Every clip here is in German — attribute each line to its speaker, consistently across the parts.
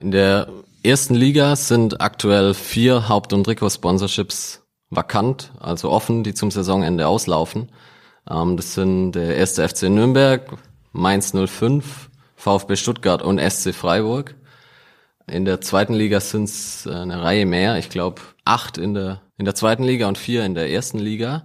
Speaker 1: In der ersten Liga sind aktuell vier Haupt- und Trikot-Sponsorships vakant, also offen, die zum Saisonende auslaufen. Ähm, das sind der erste FC Nürnberg, Mainz 05, VfB Stuttgart und SC Freiburg. In der zweiten Liga sind es äh, eine Reihe mehr. Ich glaube acht in der, in der zweiten Liga und vier in der ersten Liga.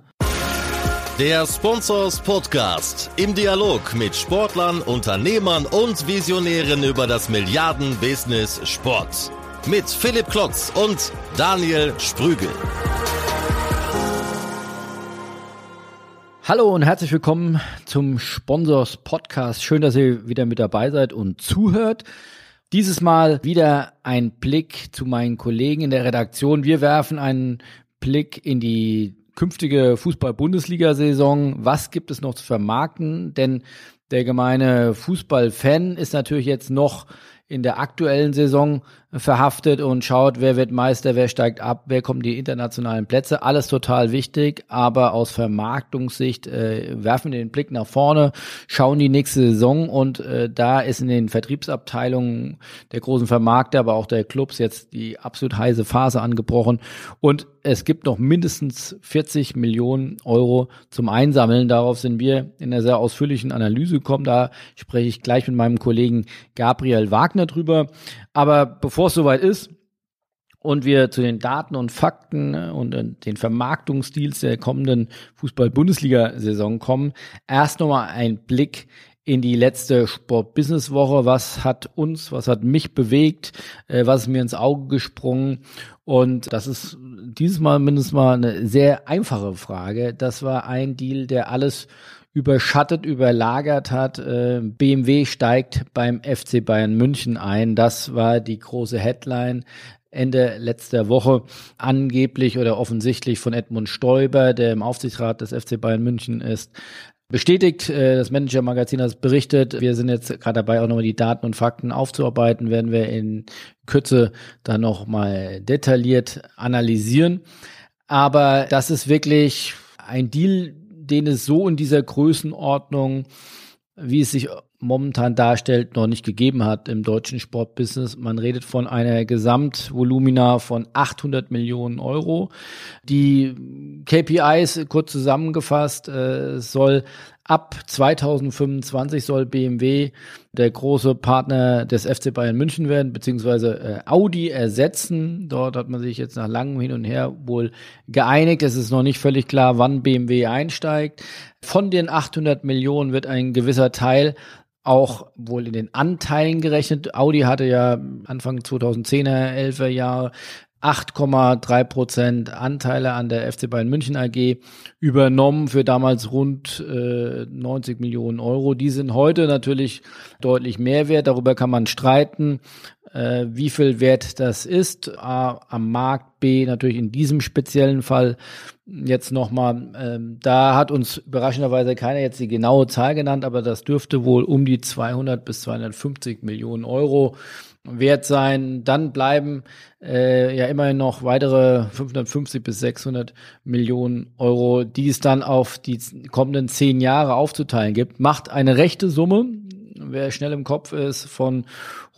Speaker 2: Der Sponsors Podcast im Dialog mit Sportlern, Unternehmern und Visionären über das Milliarden-Business Sport. Mit Philipp Klotz und Daniel Sprügel.
Speaker 3: Hallo und herzlich willkommen zum Sponsors Podcast. Schön, dass ihr wieder mit dabei seid und zuhört. Dieses Mal wieder ein Blick zu meinen Kollegen in der Redaktion. Wir werfen einen Blick in die künftige Fußball-Bundesliga-Saison. Was gibt es noch zu vermarkten? Denn der gemeine Fußballfan ist natürlich jetzt noch in der aktuellen Saison verhaftet und schaut, wer wird Meister, wer steigt ab, wer kommt die internationalen Plätze. Alles total wichtig, aber aus Vermarktungssicht äh, werfen wir den Blick nach vorne, schauen die nächste Saison und äh, da ist in den Vertriebsabteilungen der großen Vermarkter, aber auch der Clubs jetzt die absolut heiße Phase angebrochen und es gibt noch mindestens 40 Millionen Euro zum Einsammeln. Darauf sind wir in einer sehr ausführlichen Analyse gekommen. Da spreche ich gleich mit meinem Kollegen Gabriel Wagner drüber. Aber bevor es soweit ist und wir zu den Daten und Fakten äh, und äh, den Vermarktungsdeals der kommenden Fußball-Bundesliga-Saison kommen, erst nochmal ein Blick in die letzte Sport-Business-Woche. Was hat uns, was hat mich bewegt? Äh, was ist mir ins Auge gesprungen? Und das ist dieses Mal mindestens mal eine sehr einfache Frage. Das war ein Deal, der alles überschattet, überlagert hat. Äh, BMW steigt beim FC Bayern München ein. Das war die große Headline. Ende letzter Woche angeblich oder offensichtlich von Edmund Stoiber, der im Aufsichtsrat des FC Bayern München ist, bestätigt. Äh, das Manager-Magazin hat berichtet. Wir sind jetzt gerade dabei, auch nochmal die Daten und Fakten aufzuarbeiten, werden wir in Kürze dann nochmal detailliert analysieren. Aber das ist wirklich ein Deal, den es so in dieser Größenordnung, wie es sich momentan darstellt, noch nicht gegeben hat im deutschen Sportbusiness. Man redet von einer Gesamtvolumina von 800 Millionen Euro. Die KPIs, kurz zusammengefasst, äh, soll Ab 2025 soll BMW der große Partner des FC Bayern München werden, beziehungsweise äh, Audi ersetzen. Dort hat man sich jetzt nach langem Hin und Her wohl geeinigt. Es ist noch nicht völlig klar, wann BMW einsteigt. Von den 800 Millionen wird ein gewisser Teil auch wohl in den Anteilen gerechnet. Audi hatte ja Anfang 2010er, 11er Jahre 8,3 Prozent Anteile an der FC Bayern München AG übernommen für damals rund äh, 90 Millionen Euro. Die sind heute natürlich deutlich mehr wert. Darüber kann man streiten, äh, wie viel wert das ist. A, am Markt, B natürlich in diesem speziellen Fall jetzt nochmal. Ähm, da hat uns überraschenderweise keiner jetzt die genaue Zahl genannt, aber das dürfte wohl um die 200 bis 250 Millionen Euro wert sein. Dann bleiben äh, ja immerhin noch weitere 550 bis 600 Millionen Euro, die es dann auf die kommenden zehn Jahre aufzuteilen gibt. Macht eine rechte Summe, wer schnell im Kopf ist, von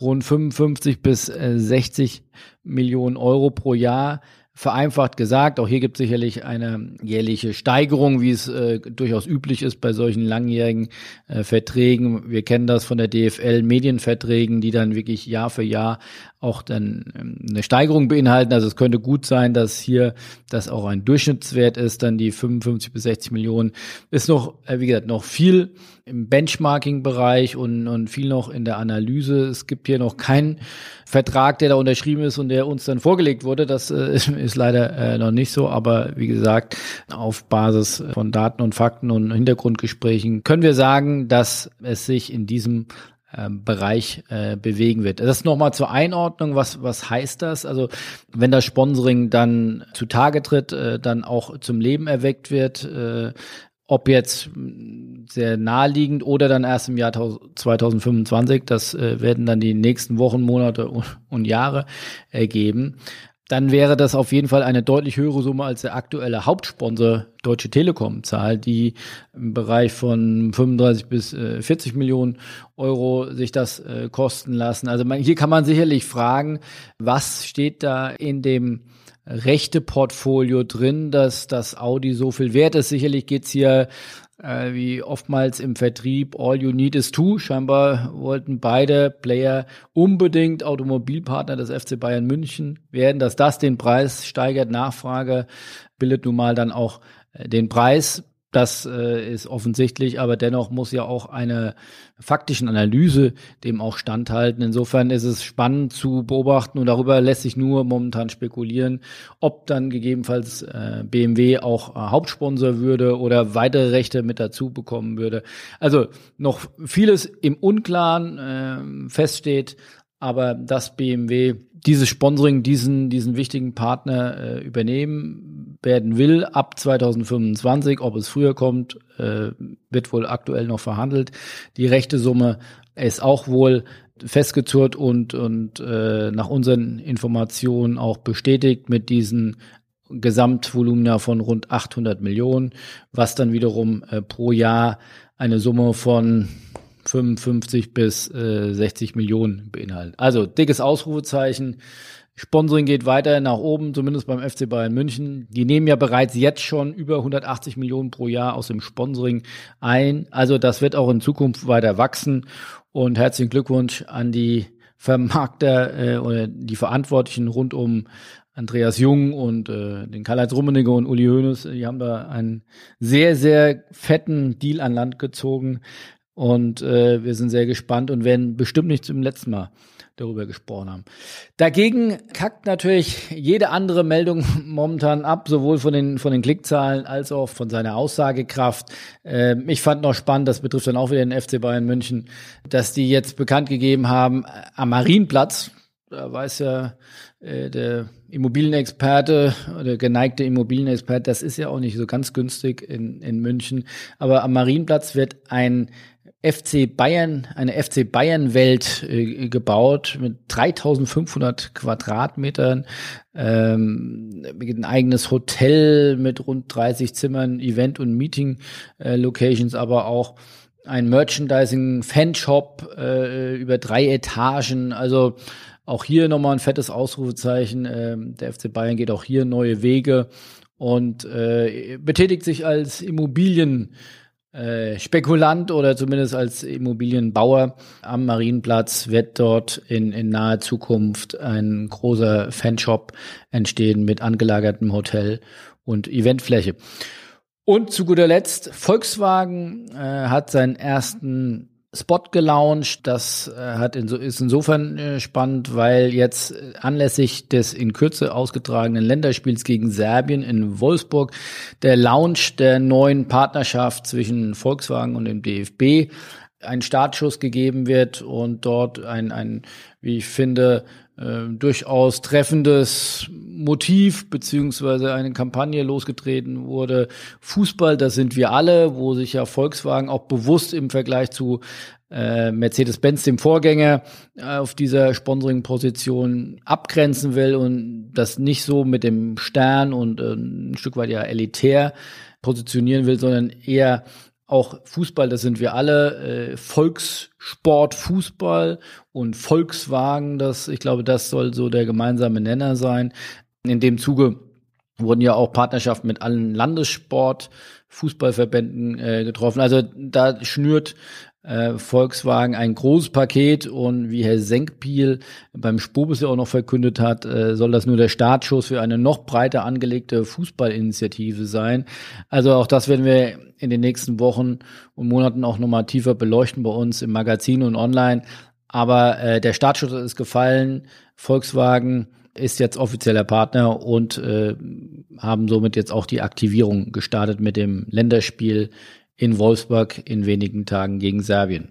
Speaker 3: rund 55 bis äh, 60 Millionen Euro pro Jahr vereinfacht gesagt. Auch hier gibt es sicherlich eine jährliche Steigerung, wie es äh, durchaus üblich ist bei solchen langjährigen äh, Verträgen. Wir kennen das von der DFL Medienverträgen, die dann wirklich Jahr für Jahr auch dann ähm, eine Steigerung beinhalten. Also es könnte gut sein, dass hier das auch ein Durchschnittswert ist, dann die 55 bis 60 Millionen. Ist noch, äh, wie gesagt, noch viel im Benchmarking-Bereich und, und viel noch in der Analyse. Es gibt hier noch keinen Vertrag, der da unterschrieben ist und der uns dann vorgelegt wurde. Das äh, ist leider äh, noch nicht so, aber wie gesagt, auf Basis von Daten und Fakten und Hintergrundgesprächen können wir sagen, dass es sich in diesem Bereich äh, bewegen wird. Das nochmal zur Einordnung, was, was heißt das? Also wenn das Sponsoring dann zutage tritt, äh, dann auch zum Leben erweckt wird, äh, ob jetzt sehr naheliegend oder dann erst im Jahr 2025, das äh, werden dann die nächsten Wochen, Monate und, und Jahre ergeben. Dann wäre das auf jeden Fall eine deutlich höhere Summe als der aktuelle Hauptsponsor Deutsche Telekom zahlt, die im Bereich von 35 bis äh, 40 Millionen Euro sich das äh, kosten lassen. Also man, hier kann man sicherlich fragen, was steht da in dem rechte Portfolio drin, dass das Audi so viel wert ist. Sicherlich geht's hier äh, wie oftmals im Vertrieb, all you need is two. Scheinbar wollten beide Player unbedingt Automobilpartner des FC Bayern München werden. Dass das den Preis steigert, Nachfrage bildet nun mal dann auch äh, den Preis. Das äh, ist offensichtlich, aber dennoch muss ja auch eine faktischen Analyse dem auch standhalten. Insofern ist es spannend zu beobachten und darüber lässt sich nur momentan spekulieren, ob dann gegebenenfalls äh, BMW auch äh, Hauptsponsor würde oder weitere Rechte mit dazu bekommen würde. Also noch vieles im Unklaren äh, feststeht, aber dass BMW dieses Sponsoring, diesen, diesen wichtigen Partner äh, übernehmen werden will ab 2025. Ob es früher kommt, äh, wird wohl aktuell noch verhandelt. Die rechte Summe ist auch wohl festgezurrt und, und äh, nach unseren Informationen auch bestätigt mit diesen Gesamtvolumina von rund 800 Millionen, was dann wiederum äh, pro Jahr eine Summe von 55 bis äh, 60 Millionen beinhaltet. Also dickes Ausrufezeichen. Sponsoring geht weiter nach oben, zumindest beim FC Bayern München. Die nehmen ja bereits jetzt schon über 180 Millionen pro Jahr aus dem Sponsoring ein. Also das wird auch in Zukunft weiter wachsen. Und herzlichen Glückwunsch an die Vermarkter äh, oder die Verantwortlichen rund um Andreas Jung und äh, den Karl-Heinz Rummenigge und Uli Hoeneß. Die haben da einen sehr, sehr fetten Deal an Land gezogen. Und äh, wir sind sehr gespannt und werden bestimmt nicht zum letzten Mal darüber gesprochen haben. Dagegen kackt natürlich jede andere Meldung momentan ab, sowohl von den, von den Klickzahlen als auch von seiner Aussagekraft. Äh, ich fand noch spannend, das betrifft dann auch wieder den FC Bayern München, dass die jetzt bekannt gegeben haben, am Marienplatz, da weiß ja äh, der Immobilienexperte oder geneigte Immobilienexperte, das ist ja auch nicht so ganz günstig in, in München, aber am Marienplatz wird ein FC Bayern, eine FC Bayern Welt äh, gebaut mit 3500 Quadratmetern, ähm, ein eigenes Hotel mit rund 30 Zimmern, Event- und Meeting-Locations, äh, aber auch ein Merchandising-Fanshop äh, über drei Etagen. Also auch hier nochmal ein fettes Ausrufezeichen. Ähm, der FC Bayern geht auch hier neue Wege und äh, betätigt sich als Immobilien äh, Spekulant oder zumindest als Immobilienbauer am Marienplatz wird dort in, in naher Zukunft ein großer Fanshop entstehen mit angelagertem Hotel und Eventfläche. Und zu guter Letzt, Volkswagen äh, hat seinen ersten Spot gelauncht. Das äh, hat inso, ist insofern äh, spannend, weil jetzt äh, anlässlich des in Kürze ausgetragenen Länderspiels gegen Serbien in Wolfsburg der Launch der neuen Partnerschaft zwischen Volkswagen und dem DFB ein Startschuss gegeben wird und dort ein, ein wie ich finde, äh, durchaus treffendes Motiv beziehungsweise eine Kampagne losgetreten wurde. Fußball, das sind wir alle, wo sich ja Volkswagen auch bewusst im Vergleich zu äh, Mercedes-Benz, dem Vorgänger, äh, auf dieser Sponsoring-Position abgrenzen will und das nicht so mit dem Stern und äh, ein Stück weit ja elitär positionieren will, sondern eher auch Fußball, das sind wir alle, äh, Volkssport, Fußball und Volkswagen, das, ich glaube, das soll so der gemeinsame Nenner sein. In dem Zuge wurden ja auch Partnerschaften mit allen Landessport, Fußballverbänden äh, getroffen. Also da schnürt Volkswagen ein großes Paket und wie Herr Senkpiel beim Spobus ja auch noch verkündet hat, äh, soll das nur der Startschuss für eine noch breiter angelegte Fußballinitiative sein. Also auch das werden wir in den nächsten Wochen und Monaten auch nochmal tiefer beleuchten bei uns im Magazin und online. Aber äh, der Startschuss ist gefallen. Volkswagen ist jetzt offizieller Partner und äh, haben somit jetzt auch die Aktivierung gestartet mit dem Länderspiel in Wolfsburg in wenigen Tagen gegen Serbien.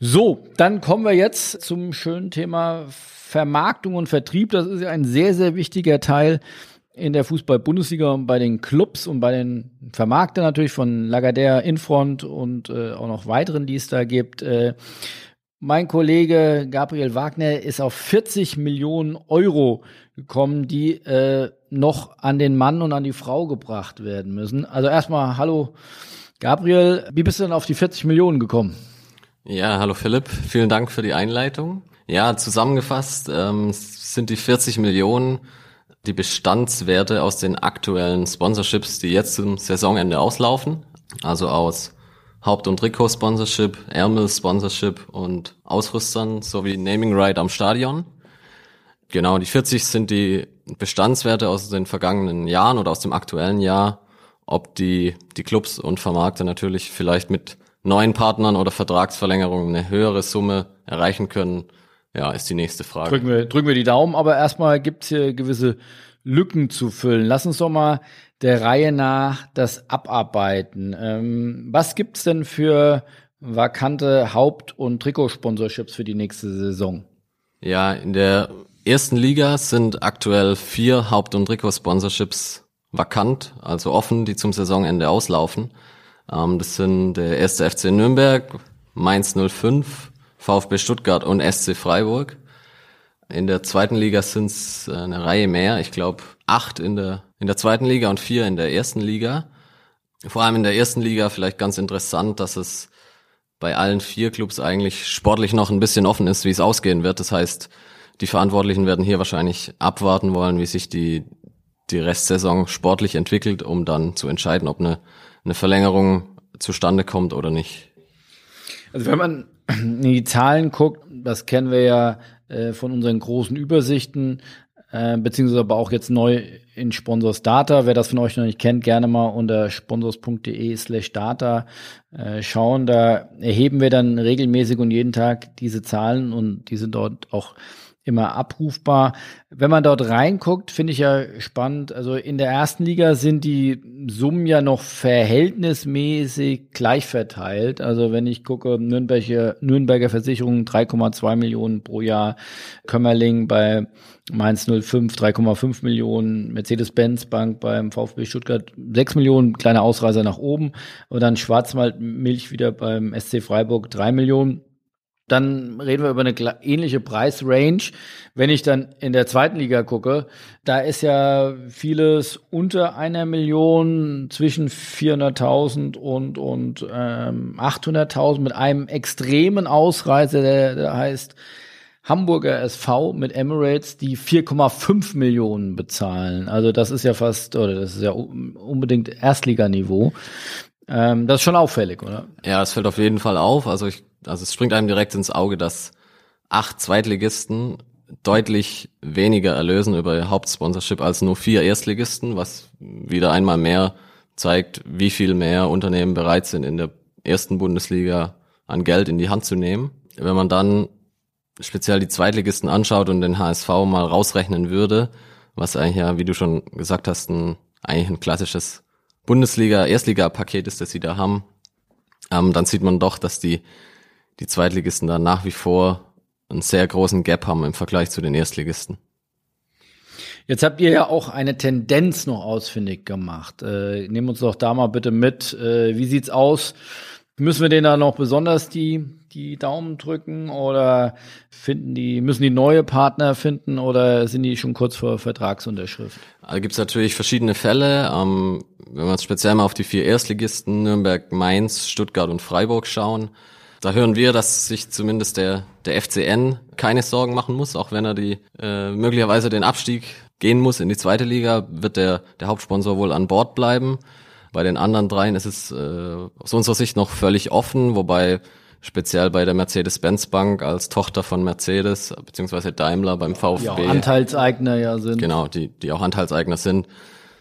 Speaker 3: So, dann kommen wir jetzt zum schönen Thema Vermarktung und Vertrieb. Das ist ja ein sehr, sehr wichtiger Teil in der Fußball-Bundesliga und bei den Clubs und bei den Vermarktern natürlich von Lagardère, Infront und äh, auch noch weiteren, die es da gibt. Äh, Mein Kollege Gabriel Wagner ist auf 40 Millionen Euro gekommen, die äh, noch an den Mann und an die Frau gebracht werden müssen. Also erstmal, hallo Gabriel, wie bist du denn auf die 40 Millionen gekommen?
Speaker 1: Ja, hallo Philipp, vielen Dank für die Einleitung. Ja, zusammengefasst ähm, sind die 40 Millionen die Bestandswerte aus den aktuellen Sponsorships, die jetzt zum Saisonende auslaufen, also aus Haupt- und Trikot-Sponsorship, Ärmel-Sponsorship und Ausrüstern sowie Naming Right am Stadion. Genau, die 40 sind die Bestandswerte aus den vergangenen Jahren oder aus dem aktuellen Jahr. Ob die, die Clubs und Vermarkter natürlich vielleicht mit neuen Partnern oder Vertragsverlängerungen eine höhere Summe erreichen können, ja, ist die nächste Frage.
Speaker 3: Drücken wir, drücken wir die Daumen, aber erstmal gibt's hier gewisse Lücken zu füllen. Lass uns doch mal der Reihe nach das abarbeiten. Ähm, was gibt's denn für vakante Haupt- und Trikotsponsorships für die nächste Saison?
Speaker 1: Ja, in der ersten Liga sind aktuell vier Haupt- und Trikotsponsorships vakant, also offen, die zum Saisonende auslaufen. Ähm, das sind der erste FC Nürnberg, Mainz 05, VfB Stuttgart und SC Freiburg. In der zweiten Liga sind es äh, eine Reihe mehr. Ich glaube acht in der in der zweiten Liga und vier in der ersten Liga. Vor allem in der ersten Liga vielleicht ganz interessant, dass es bei allen vier Clubs eigentlich sportlich noch ein bisschen offen ist, wie es ausgehen wird. Das heißt, die Verantwortlichen werden hier wahrscheinlich abwarten wollen, wie sich die, die Restsaison sportlich entwickelt, um dann zu entscheiden, ob eine, eine Verlängerung zustande kommt oder nicht.
Speaker 3: Also wenn man in die Zahlen guckt, das kennen wir ja äh, von unseren großen Übersichten, äh, beziehungsweise aber auch jetzt neu in Sponsors Data. Wer das von euch noch nicht kennt, gerne mal unter sponsors.de slash data äh, schauen. Da erheben wir dann regelmäßig und jeden Tag diese Zahlen und die sind dort auch immer abrufbar. Wenn man dort reinguckt, finde ich ja spannend. Also in der ersten Liga sind die Summen ja noch verhältnismäßig gleich verteilt. Also wenn ich gucke, Nürnberger, Nürnberger Versicherung 3,2 Millionen pro Jahr, Kömmerling bei Mainz 05 3,5 Millionen, Mercedes-Benz Bank beim VfB Stuttgart 6 Millionen, kleiner Ausreißer nach oben. Und dann Schwarzwald Milch wieder beim SC Freiburg 3 Millionen dann reden wir über eine ähnliche Preisrange. Wenn ich dann in der zweiten Liga gucke, da ist ja vieles unter einer Million, zwischen 400.000 und, und ähm, 800.000 mit einem extremen Ausreißer, der, der heißt Hamburger SV mit Emirates, die 4,5 Millionen bezahlen. Also das ist ja fast, oder das ist ja unbedingt Erstliganiveau. Ähm, das ist schon auffällig, oder?
Speaker 1: Ja, es fällt auf jeden Fall auf. Also ich also es springt einem direkt ins Auge, dass acht Zweitligisten deutlich weniger erlösen über ihr Hauptsponsorship als nur vier Erstligisten, was wieder einmal mehr zeigt, wie viel mehr Unternehmen bereit sind, in der ersten Bundesliga an Geld in die Hand zu nehmen. Wenn man dann speziell die Zweitligisten anschaut und den HSV mal rausrechnen würde, was eigentlich ja, wie du schon gesagt hast, ein, eigentlich ein klassisches Bundesliga-Erstliga-Paket ist, das sie da haben, ähm, dann sieht man doch, dass die die Zweitligisten da nach wie vor einen sehr großen Gap haben im Vergleich zu den Erstligisten.
Speaker 3: Jetzt habt ihr ja auch eine Tendenz noch ausfindig gemacht. Äh, nehmen uns doch da mal bitte mit. Äh, wie sieht's aus? Müssen wir denen da noch besonders die, die Daumen drücken oder finden die, müssen die neue Partner finden oder sind die schon kurz vor Vertragsunterschrift?
Speaker 1: Also gibt es natürlich verschiedene Fälle. Ähm, wenn wir uns speziell mal auf die vier Erstligisten Nürnberg, Mainz, Stuttgart und Freiburg schauen, da hören wir, dass sich zumindest der, der FCN keine Sorgen machen muss, auch wenn er die äh, möglicherweise den Abstieg gehen muss in die zweite Liga, wird der, der Hauptsponsor wohl an Bord bleiben. Bei den anderen dreien ist es äh, aus unserer Sicht noch völlig offen, wobei speziell bei der Mercedes-Benz Bank als Tochter von Mercedes beziehungsweise Daimler beim VfB. Die auch
Speaker 3: Anteilseigner ja sind.
Speaker 1: Genau, die, die auch Anteilseigner sind,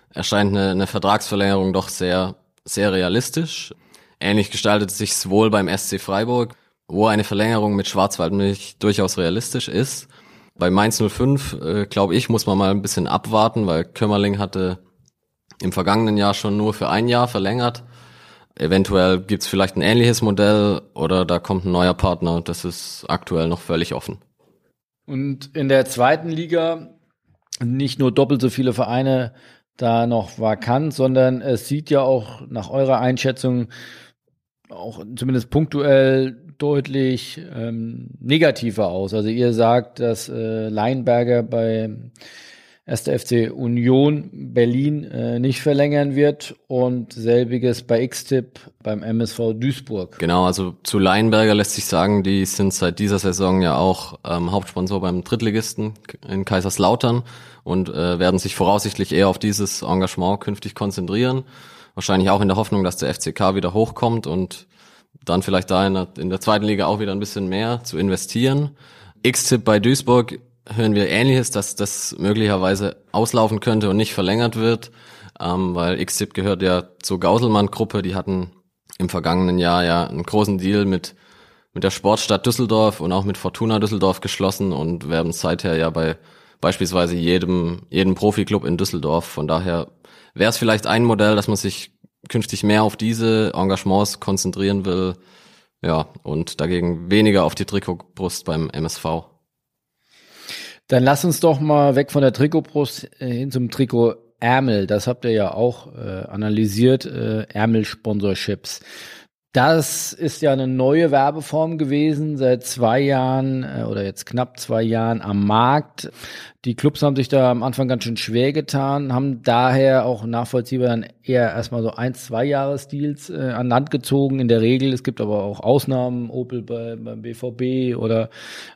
Speaker 1: erscheint eine, eine Vertragsverlängerung doch sehr, sehr realistisch. Ähnlich gestaltet sich wohl beim SC Freiburg, wo eine Verlängerung mit Schwarzwaldmilch durchaus realistisch ist. Bei Mainz 05, äh, glaube ich, muss man mal ein bisschen abwarten, weil Kömmerling hatte im vergangenen Jahr schon nur für ein Jahr verlängert. Eventuell gibt's vielleicht ein ähnliches Modell oder da kommt ein neuer Partner. Das ist aktuell noch völlig offen.
Speaker 3: Und in der zweiten Liga nicht nur doppelt so viele Vereine da noch vakant, sondern es sieht ja auch nach eurer Einschätzung auch zumindest punktuell deutlich ähm, negativer aus. Also ihr sagt, dass äh, Leinberger bei 1. FC Union Berlin äh, nicht verlängern wird und selbiges bei X-Tip beim MSV Duisburg.
Speaker 1: Genau, also zu Leinberger lässt sich sagen, die sind seit dieser Saison ja auch ähm, Hauptsponsor beim Drittligisten in Kaiserslautern und äh, werden sich voraussichtlich eher auf dieses Engagement künftig konzentrieren. Wahrscheinlich auch in der Hoffnung, dass der FCK wieder hochkommt und dann vielleicht da in der, in der zweiten Liga auch wieder ein bisschen mehr zu investieren. X-Tip bei Duisburg hören wir Ähnliches, dass das möglicherweise auslaufen könnte und nicht verlängert wird, ähm, weil X-Tip gehört ja zur Gauselmann-Gruppe. Die hatten im vergangenen Jahr ja einen großen Deal mit mit der Sportstadt Düsseldorf und auch mit Fortuna Düsseldorf geschlossen und werden seither ja bei beispielsweise jedem jedem Profiklub in Düsseldorf. Von daher wäre es vielleicht ein Modell, dass man sich künftig mehr auf diese Engagements konzentrieren will, ja, und dagegen weniger auf die Trikotbrust beim MSV.
Speaker 3: Dann lass uns doch mal weg von der Trikotbrust äh, hin zum Trikot Ärmel. Das habt ihr ja auch äh, analysiert, äh, Ärmel-Sponsorships. Das ist ja eine neue Werbeform gewesen, seit zwei Jahren äh, oder jetzt knapp zwei Jahren am Markt. Die Clubs haben sich da am Anfang ganz schön schwer getan, haben daher auch nachvollziehbar dann eher erstmal so ein, zwei Jahresdeals äh, an Land gezogen in der Regel. Es gibt aber auch Ausnahmen, Opel bei, beim BVB oder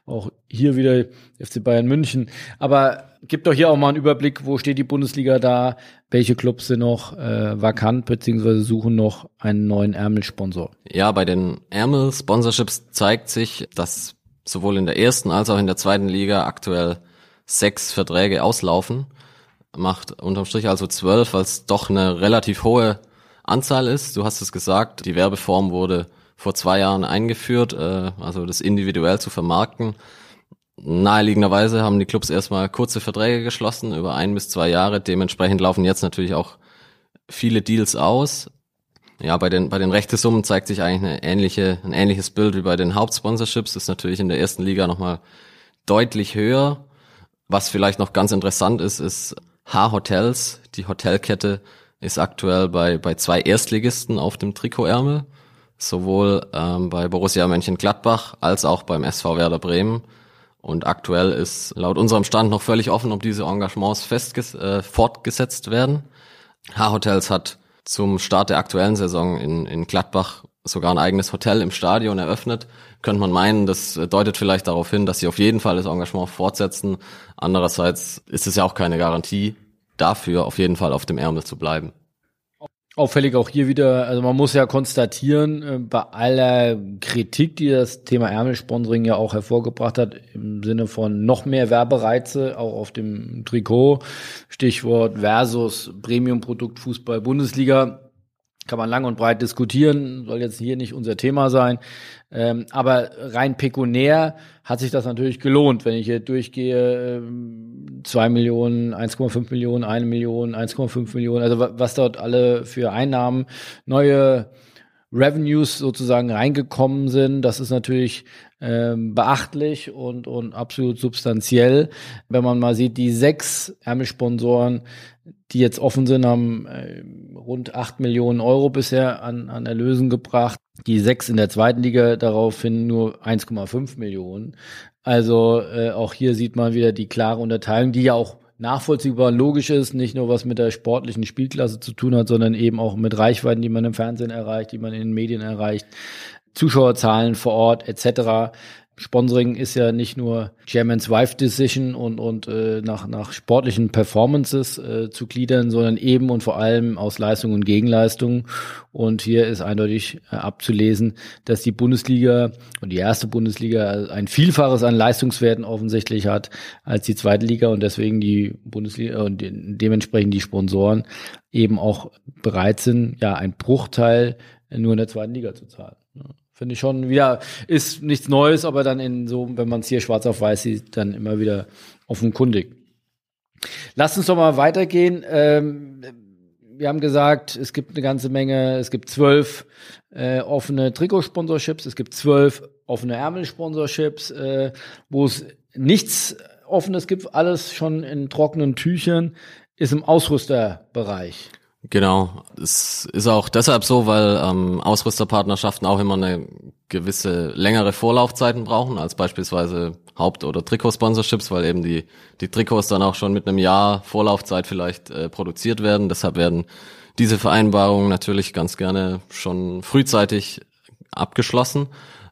Speaker 3: auch hier wieder FC Bayern München. Aber gibt doch hier auch mal einen Überblick, wo steht die Bundesliga da, welche Clubs sind noch äh, vakant beziehungsweise suchen noch einen neuen Ärmelsponsor.
Speaker 1: Ja, bei den Ärmel-Sponsorships zeigt sich, dass sowohl in der ersten als auch in der zweiten Liga aktuell sechs Verträge auslaufen. Macht unterm Strich also zwölf, weil es doch eine relativ hohe Anzahl ist. Du hast es gesagt, die Werbeform wurde vor zwei Jahren eingeführt, äh, also das individuell zu vermarkten. Naheliegenderweise haben die Clubs erstmal kurze Verträge geschlossen über ein bis zwei Jahre. Dementsprechend laufen jetzt natürlich auch viele Deals aus. Ja, bei den, bei den Rechtesummen zeigt sich eigentlich eine ähnliche, ein ähnliches Bild wie bei den Hauptsponsorships. Das ist natürlich in der ersten Liga nochmal deutlich höher. Was vielleicht noch ganz interessant ist, ist H-Hotels. Die Hotelkette ist aktuell bei, bei zwei Erstligisten auf dem Trikotärmel. Sowohl ähm, bei Borussia Mönchengladbach als auch beim SV Werder Bremen. Und aktuell ist laut unserem Stand noch völlig offen, ob diese Engagements äh, fortgesetzt werden. H-Hotels hat zum Start der aktuellen Saison in, in Gladbach sogar ein eigenes Hotel im Stadion eröffnet. Könnte man meinen, das deutet vielleicht darauf hin, dass sie auf jeden Fall das Engagement fortsetzen. Andererseits ist es ja auch keine Garantie dafür, auf jeden Fall auf dem Ärmel zu bleiben.
Speaker 3: Auffällig auch hier wieder, also man muss ja konstatieren, äh, bei aller Kritik, die das Thema Ärmelsponsoring ja auch hervorgebracht hat, im Sinne von noch mehr Werbereize, auch auf dem Trikot, Stichwort versus Premium-Produkt Fußball Bundesliga, kann man lang und breit diskutieren, soll jetzt hier nicht unser Thema sein. Ähm, aber rein pekunär hat sich das natürlich gelohnt, wenn ich hier durchgehe, ähm, zwei Millionen, 1,5 Millionen, eine Million, 1,5 Millionen, also was dort alle für Einnahmen, neue Revenues sozusagen reingekommen sind. Das ist natürlich ähm, beachtlich und, und absolut substanziell. Wenn man mal sieht, die sechs Ärmelsponsoren, die jetzt offen sind, haben äh, rund acht Millionen Euro bisher an, an Erlösen gebracht. Die sechs in der zweiten Liga daraufhin nur 1,5 Millionen. Also äh, auch hier sieht man wieder die klare Unterteilung, die ja auch nachvollziehbar und logisch ist, nicht nur was mit der sportlichen Spielklasse zu tun hat, sondern eben auch mit Reichweiten, die man im Fernsehen erreicht, die man in den Medien erreicht, Zuschauerzahlen vor Ort etc. Sponsoring ist ja nicht nur Chairman's Wife Decision und, und äh, nach, nach sportlichen Performances äh, zu gliedern, sondern eben und vor allem aus Leistung und Gegenleistung. Und hier ist eindeutig äh, abzulesen, dass die Bundesliga und die erste Bundesliga ein Vielfaches an Leistungswerten offensichtlich hat als die zweite Liga und deswegen die Bundesliga und dementsprechend die Sponsoren eben auch bereit sind, ja, ein Bruchteil nur in der zweiten Liga zu zahlen. Finde ich schon wieder, ist nichts Neues, aber dann in so, wenn man es hier schwarz auf weiß sieht, dann immer wieder offenkundig. Lass uns doch mal weitergehen. Ähm, wir haben gesagt, es gibt eine ganze Menge, es gibt zwölf äh, offene Trikotsponsorships, es gibt zwölf offene Ärmelsponsorships, äh, wo es nichts Offenes gibt, alles schon in trockenen Tüchern, ist im Ausrüsterbereich.
Speaker 1: Genau, es ist auch deshalb so, weil ähm, Ausrüsterpartnerschaften auch immer eine gewisse längere Vorlaufzeiten brauchen als beispielsweise Haupt- oder Trikotsponsorships, weil eben die die Trikots dann auch schon mit einem Jahr Vorlaufzeit vielleicht äh, produziert werden. Deshalb werden diese Vereinbarungen natürlich ganz gerne schon frühzeitig abgeschlossen.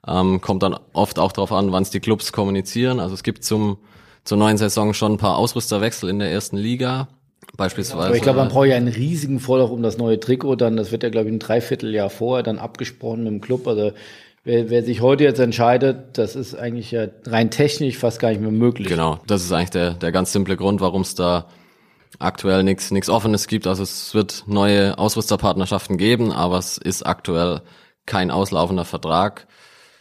Speaker 1: Ähm, kommt dann oft auch darauf an, wann es die Clubs kommunizieren. Also es gibt zum zur neuen Saison schon ein paar Ausrüsterwechsel in der ersten Liga. Beispielsweise.
Speaker 3: Aber ich glaube, man braucht ja einen riesigen Vorlauf um das neue Trikot. Dann, das wird ja, glaube ich, ein Dreivierteljahr vorher dann abgesprochen mit dem Club. Also wer, wer sich heute jetzt entscheidet, das ist eigentlich ja rein technisch fast gar nicht mehr möglich.
Speaker 1: Genau, das ist eigentlich der, der ganz simple Grund, warum es da aktuell nichts nichts Offenes gibt. Also es wird neue Ausrüsterpartnerschaften geben, aber es ist aktuell kein auslaufender Vertrag.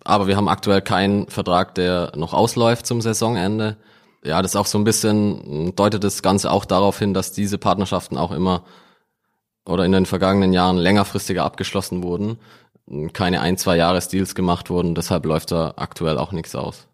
Speaker 1: Aber wir haben aktuell keinen Vertrag, der noch ausläuft zum Saisonende ja, das ist auch so ein bisschen, deutet das Ganze auch darauf hin, dass diese Partnerschaften auch immer oder in den vergangenen Jahren längerfristiger abgeschlossen wurden, keine ein, zwei Jahresdeals gemacht wurden, deshalb läuft da aktuell auch nichts aus.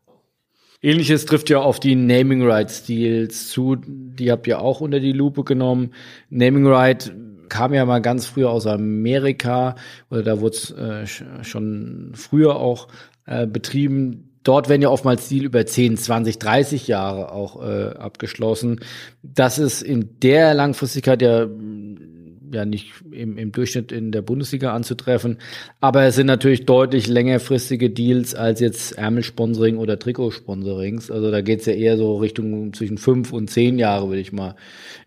Speaker 3: Ähnliches trifft ja auf die Naming Rights Deals zu, die habt ihr auch unter die Lupe genommen. Naming Right kam ja mal ganz früher aus Amerika oder da wurde es äh, schon früher auch äh, betrieben dort werden ja oftmals Deal über 10, 20, 30 Jahre auch äh, abgeschlossen. Das ist in der Langfristigkeit ja ja nicht im, im Durchschnitt in der Bundesliga anzutreffen, aber es sind natürlich deutlich längerfristige Deals als jetzt Ärmelsponsoring oder Trikotsponsorings. Also da geht's ja eher so Richtung zwischen fünf und zehn Jahre, würde ich mal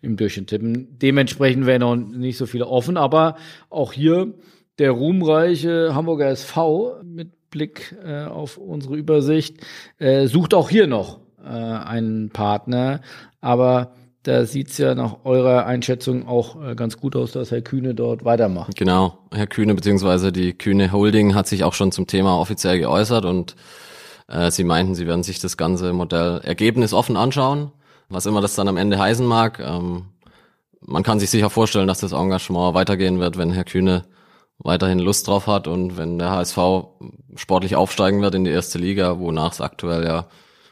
Speaker 3: im Durchschnitt tippen. Dementsprechend wären noch nicht so viele offen, aber auch hier der ruhmreiche Hamburger SV mit Blick äh, auf unsere Übersicht, äh, sucht auch hier noch äh, einen Partner. Aber da sieht's ja nach eurer Einschätzung auch äh, ganz gut aus, dass Herr Kühne dort weitermacht.
Speaker 1: Genau, Herr Kühne beziehungsweise die Kühne Holding hat sich auch schon zum Thema offiziell geäußert und äh, sie meinten, sie werden sich das ganze Modell ergebnisoffen anschauen, was immer das dann am Ende heißen mag. Ähm, man kann sich sicher vorstellen, dass das Engagement weitergehen wird, wenn Herr Kühne weiterhin Lust drauf hat und wenn der HSV sportlich aufsteigen wird in die erste Liga, wonach es aktuell ja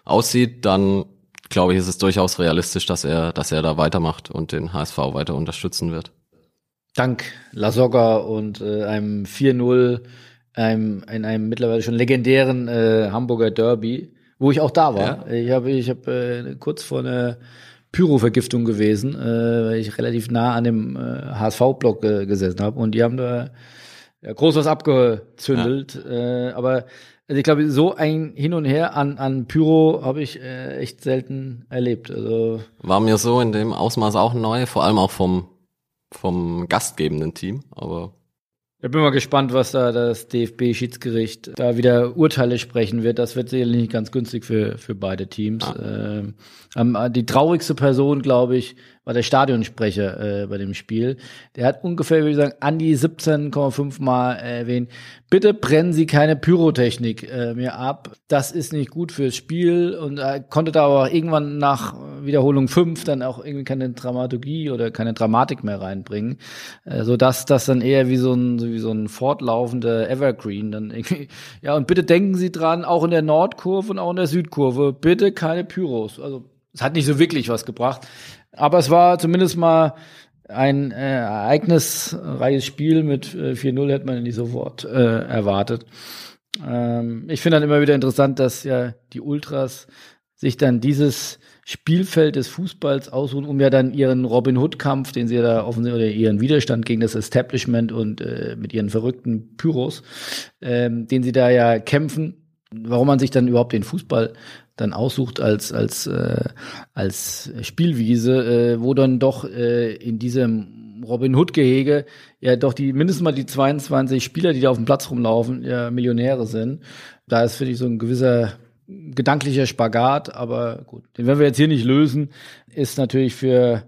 Speaker 1: aussieht, dann glaube ich, ist es durchaus realistisch, dass er, dass er da weitermacht und den HSV weiter unterstützen wird.
Speaker 3: Dank Lasogga und äh, einem 4-0 einem, in einem mittlerweile schon legendären äh, Hamburger Derby, wo ich auch da war. Ja. Ich habe ich hab, äh, kurz vor einer Pyrovergiftung gewesen, äh, weil ich relativ nah an dem äh, HSV-Block äh, gesessen habe und die haben da ja, groß was abgezündelt. Ja. Äh, aber also ich glaube, so ein Hin und Her an, an Pyro habe ich äh, echt selten erlebt. Also
Speaker 1: War mir so in dem Ausmaß auch neu, vor allem auch vom, vom gastgebenden Team, aber
Speaker 3: ich bin mal gespannt, was da das DFB-Schiedsgericht da wieder Urteile sprechen wird. Das wird sicherlich nicht ganz günstig für, für beide Teams. Ah. Ähm, die traurigste Person, glaube ich, war der Stadionsprecher äh, bei dem Spiel. Der hat ungefähr, würde ich sagen, an die 17,5 Mal erwähnt, bitte brennen Sie keine Pyrotechnik äh, mehr ab. Das ist nicht gut fürs Spiel. Und er konnte da aber irgendwann nach Wiederholung 5 dann auch irgendwie keine Dramaturgie oder keine Dramatik mehr reinbringen. Äh, so dass das dann eher wie so ein, wie so ein fortlaufender Evergreen dann irgendwie. Ja, und bitte denken Sie dran, auch in der Nordkurve und auch in der Südkurve, bitte keine Pyros. Also es hat nicht so wirklich was gebracht. Aber es war zumindest mal ein äh, ereignisreiches Spiel mit äh, 4-0 hätte man nicht sofort äh, erwartet. Ähm, ich finde dann immer wieder interessant, dass ja die Ultras sich dann dieses Spielfeld des Fußballs ausruhen, um ja dann ihren Robin Hood-Kampf, den sie ja da offensichtlich, oder ihren Widerstand gegen das Establishment und äh, mit ihren verrückten Pyros, ähm, den sie da ja kämpfen, warum man sich dann überhaupt den Fußball dann aussucht als als äh, als Spielwiese, äh, wo dann doch äh, in diesem Robin Hood Gehege ja doch die mindestens mal die 22 Spieler, die da auf dem Platz rumlaufen, ja Millionäre sind. Da ist für dich so ein gewisser gedanklicher Spagat, aber gut, den werden wir jetzt hier nicht lösen, ist natürlich für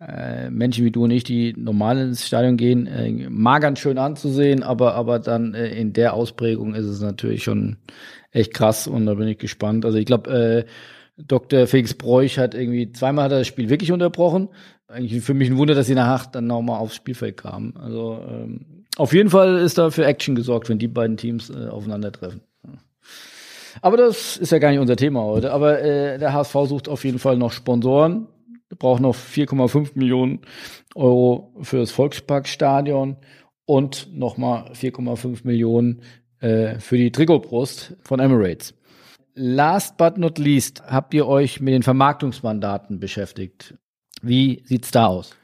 Speaker 3: äh, Menschen wie du und ich, die normal ins Stadion gehen, äh, mal ganz schön anzusehen, aber aber dann äh, in der Ausprägung ist es natürlich schon echt krass und da bin ich gespannt. Also ich glaube, äh, Dr. Felix Bräuch hat irgendwie zweimal hat er das Spiel wirklich unterbrochen. Eigentlich für mich ein Wunder, dass sie nachher dann nochmal aufs Spielfeld kamen. Also ähm, auf jeden Fall ist da für Action gesorgt, wenn die beiden Teams äh, aufeinandertreffen. Aber das ist ja gar nicht unser Thema heute. Aber äh, der HSV sucht auf jeden Fall noch Sponsoren. braucht noch 4,5 Millionen Euro für das Volksparkstadion und nochmal 4,5 Millionen äh, für die Trikotbrust von Emirates. Last but not least habt ihr euch mit den Vermarktungsmandaten beschäftigt. Wie sieht's da aus?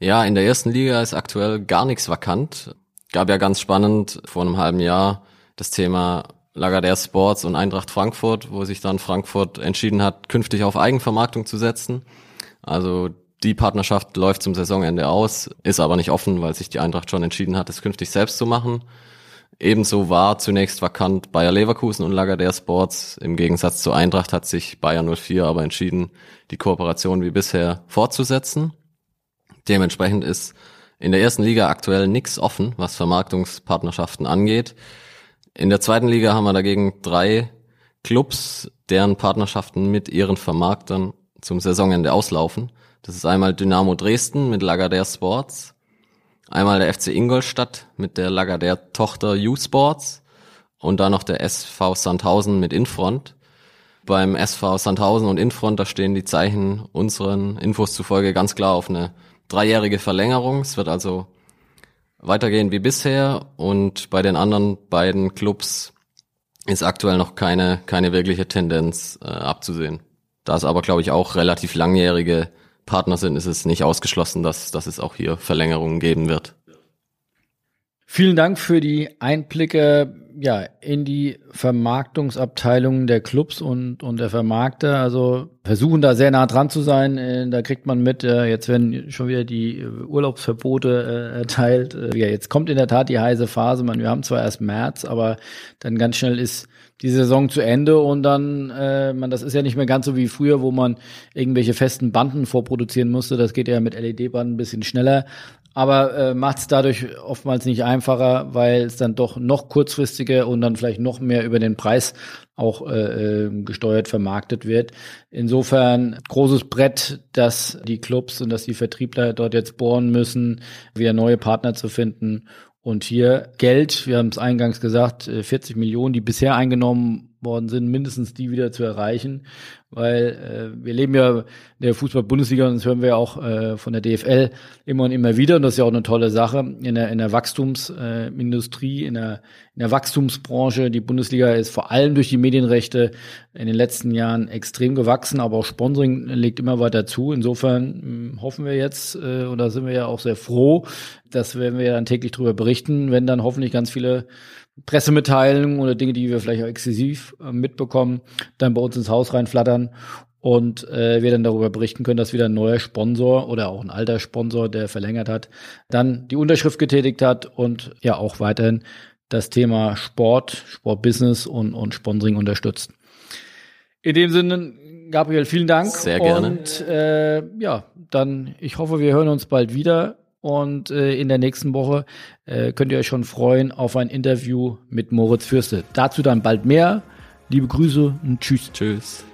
Speaker 1: Ja, in der ersten Liga ist aktuell gar nichts vakant. Gab ja ganz spannend vor einem halben Jahr das Thema Lagardère Sports und Eintracht Frankfurt, wo sich dann Frankfurt entschieden hat, künftig auf Eigenvermarktung zu setzen. Also die Partnerschaft läuft zum Saisonende aus, ist aber nicht offen, weil sich die Eintracht schon entschieden hat, es künftig selbst zu machen. Ebenso war zunächst vakant Bayer Leverkusen und Lagardère Sports. Im Gegensatz zur Eintracht hat sich Bayer 04 aber entschieden, die Kooperation wie bisher fortzusetzen. Dementsprechend ist in der ersten Liga aktuell nichts offen, was Vermarktungspartnerschaften angeht. In der zweiten Liga haben wir dagegen drei Clubs, deren Partnerschaften mit ihren Vermarktern zum Saisonende auslaufen. Das ist einmal Dynamo Dresden mit Lagardère Sports, einmal der FC Ingolstadt mit der Lagardère Tochter U-Sports und dann noch der SV Sandhausen mit Infront. Beim SV Sandhausen und Infront, da stehen die Zeichen unseren Infos zufolge ganz klar auf eine dreijährige Verlängerung. Es wird also weitergehen wie bisher und bei den anderen beiden Clubs ist aktuell noch keine, keine wirkliche Tendenz äh, abzusehen. Da es aber, glaube ich, auch relativ langjährige Partner sind, ist es nicht ausgeschlossen, dass, dass es auch hier Verlängerungen geben wird.
Speaker 3: Vielen Dank für die Einblicke ja, in die Vermarktungsabteilungen der Clubs und, und der Vermarkter. Also versuchen da sehr nah dran zu sein. Äh, da kriegt man mit, äh, jetzt werden schon wieder die äh, Urlaubsverbote erteilt. Ja, jetzt kommt in der Tat die heiße Phase. Man, wir haben zwar erst März, aber dann ganz schnell ist die Saison zu Ende und dann, äh, man, das ist ja nicht mehr ganz so wie früher, wo man irgendwelche festen Banden vorproduzieren musste. Das geht ja mit LED-Banden ein bisschen schneller aber äh, macht es dadurch oftmals nicht einfacher, weil es dann doch noch kurzfristiger und dann vielleicht noch mehr über den Preis auch äh, äh, gesteuert vermarktet wird. Insofern großes Brett, dass die Clubs und dass die Vertriebler dort jetzt bohren müssen, wieder neue Partner zu finden. Und hier Geld, wir haben es eingangs gesagt, 40 äh, Millionen, die bisher eingenommen worden sind, mindestens die wieder zu erreichen, weil äh, wir leben ja in der Fußball-Bundesliga und das hören wir ja auch äh, von der DFL immer und immer wieder und das ist ja auch eine tolle Sache in der, in der Wachstumsindustrie, äh, in, der, in der Wachstumsbranche. Die Bundesliga ist vor allem durch die Medienrechte in den letzten Jahren extrem gewachsen, aber auch Sponsoring legt immer weiter zu. Insofern mh, hm, hoffen wir jetzt, äh, und da sind wir ja auch sehr froh, dass werden wir dann täglich darüber berichten, wenn dann hoffentlich ganz viele Pressemitteilungen oder Dinge, die wir vielleicht auch exklusiv äh, mitbekommen, dann bei uns ins Haus reinflattern und äh, wir dann darüber berichten können, dass wieder ein neuer Sponsor oder auch ein alter Sponsor, der verlängert hat, dann die Unterschrift getätigt hat und ja auch weiterhin das Thema Sport, Sportbusiness und, und Sponsoring unterstützt. In dem Sinne, Gabriel, vielen Dank.
Speaker 1: Sehr gerne.
Speaker 3: Und äh, ja, dann, ich hoffe, wir hören uns bald wieder. Und äh, in der nächsten Woche äh, könnt ihr euch schon freuen auf ein Interview mit Moritz Fürste. Dazu dann bald mehr. Liebe Grüße und tschüss.
Speaker 1: Tschüss.